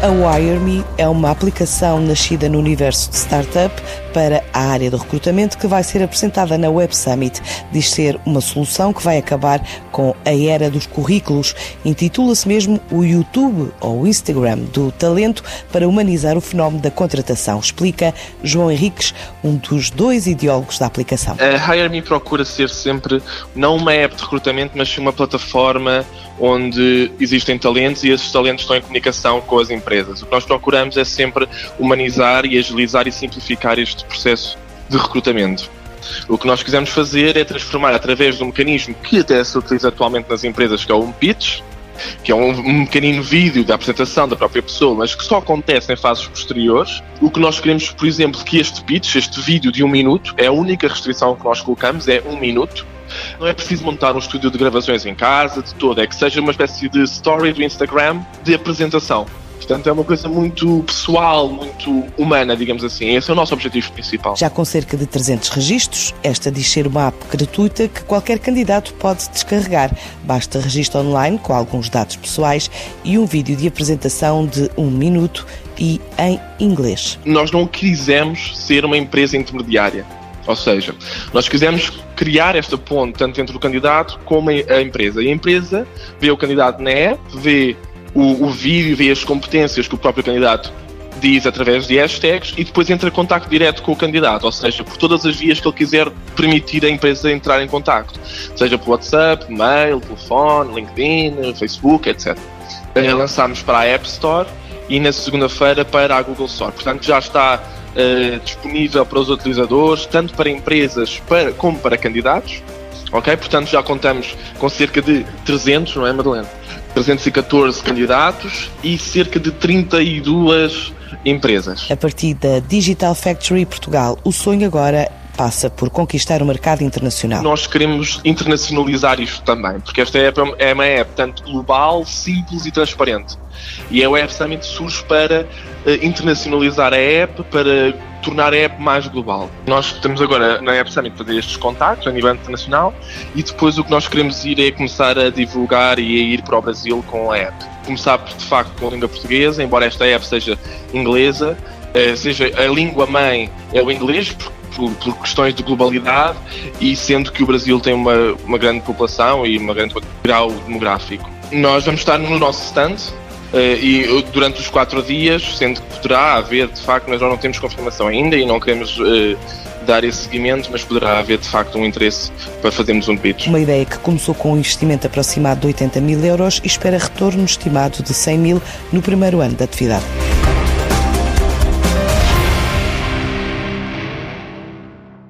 A WireMe é uma aplicação nascida no universo de startup para a área do recrutamento que vai ser apresentada na Web Summit. Diz ser uma solução que vai acabar com a era dos currículos. Intitula-se mesmo o YouTube ou Instagram do talento para humanizar o fenómeno da contratação. Explica João Henriques, um dos dois ideólogos da aplicação. A HireMe procura ser sempre não uma app de recrutamento, mas uma plataforma onde existem talentos e esses talentos estão em comunicação com as empresas. O que nós procuramos é sempre humanizar e agilizar e simplificar este processo de recrutamento. O que nós quisemos fazer é transformar através de um mecanismo que até se utiliza atualmente nas empresas, que é o um pitch, que é um, um pequenino vídeo da apresentação da própria pessoa, mas que só acontece em fases posteriores. O que nós queremos, por exemplo, que este pitch, este vídeo de um minuto, é a única restrição que nós colocamos, é um minuto. Não é preciso montar um estúdio de gravações em casa, de todo, é que seja uma espécie de story do Instagram de apresentação. Portanto, é uma coisa muito pessoal, muito humana, digamos assim. Esse é o nosso objetivo principal. Já com cerca de 300 registros, esta diz ser uma app gratuita que qualquer candidato pode descarregar. Basta registro online com alguns dados pessoais e um vídeo de apresentação de um minuto e em inglês. Nós não quisemos ser uma empresa intermediária. Ou seja, nós quisemos criar esta ponte tanto entre o candidato como a empresa. E a empresa vê o candidato na app, vê o, o vídeo, vê as competências que o próprio candidato diz através de hashtags e depois entra em contato direto com o candidato, ou seja, por todas as vias que ele quiser permitir a empresa entrar em contato, seja por WhatsApp, mail, telefone, LinkedIn, Facebook, etc. Eh, lançámos para a App Store e na segunda-feira para a Google Store. Portanto, já está uh, disponível para os utilizadores, tanto para empresas para, como para candidatos. Ok? Portanto, já contamos com cerca de 300, não é, Madalena? 314 candidatos e cerca de 32 empresas. A partir da Digital Factory Portugal, o sonho agora passa por conquistar o mercado internacional. Nós queremos internacionalizar isto também, porque esta app é uma app tanto global, simples e transparente. E a Web Summit surge para uh, internacionalizar a app, para tornar a app mais global. Nós estamos agora na App Summit fazer estes contactos a nível internacional e depois o que nós queremos ir é começar a divulgar e a ir para o Brasil com a app. Começar de facto com a língua portuguesa, embora esta app seja inglesa, uh, seja a língua mãe é o inglês, por, por, questões de globalidade e sendo que o Brasil tem uma, uma grande população e um grande grau demográfico. Nós vamos estar no nosso stand uh, e durante os quatro dias, sendo que poderá haver, de facto, nós não temos confirmação ainda e não queremos uh, dar esse seguimento, mas poderá haver de facto um interesse para fazermos um pitch. Uma ideia que começou com um investimento aproximado de 80 mil euros e espera retorno estimado de 100 mil no primeiro ano de atividade.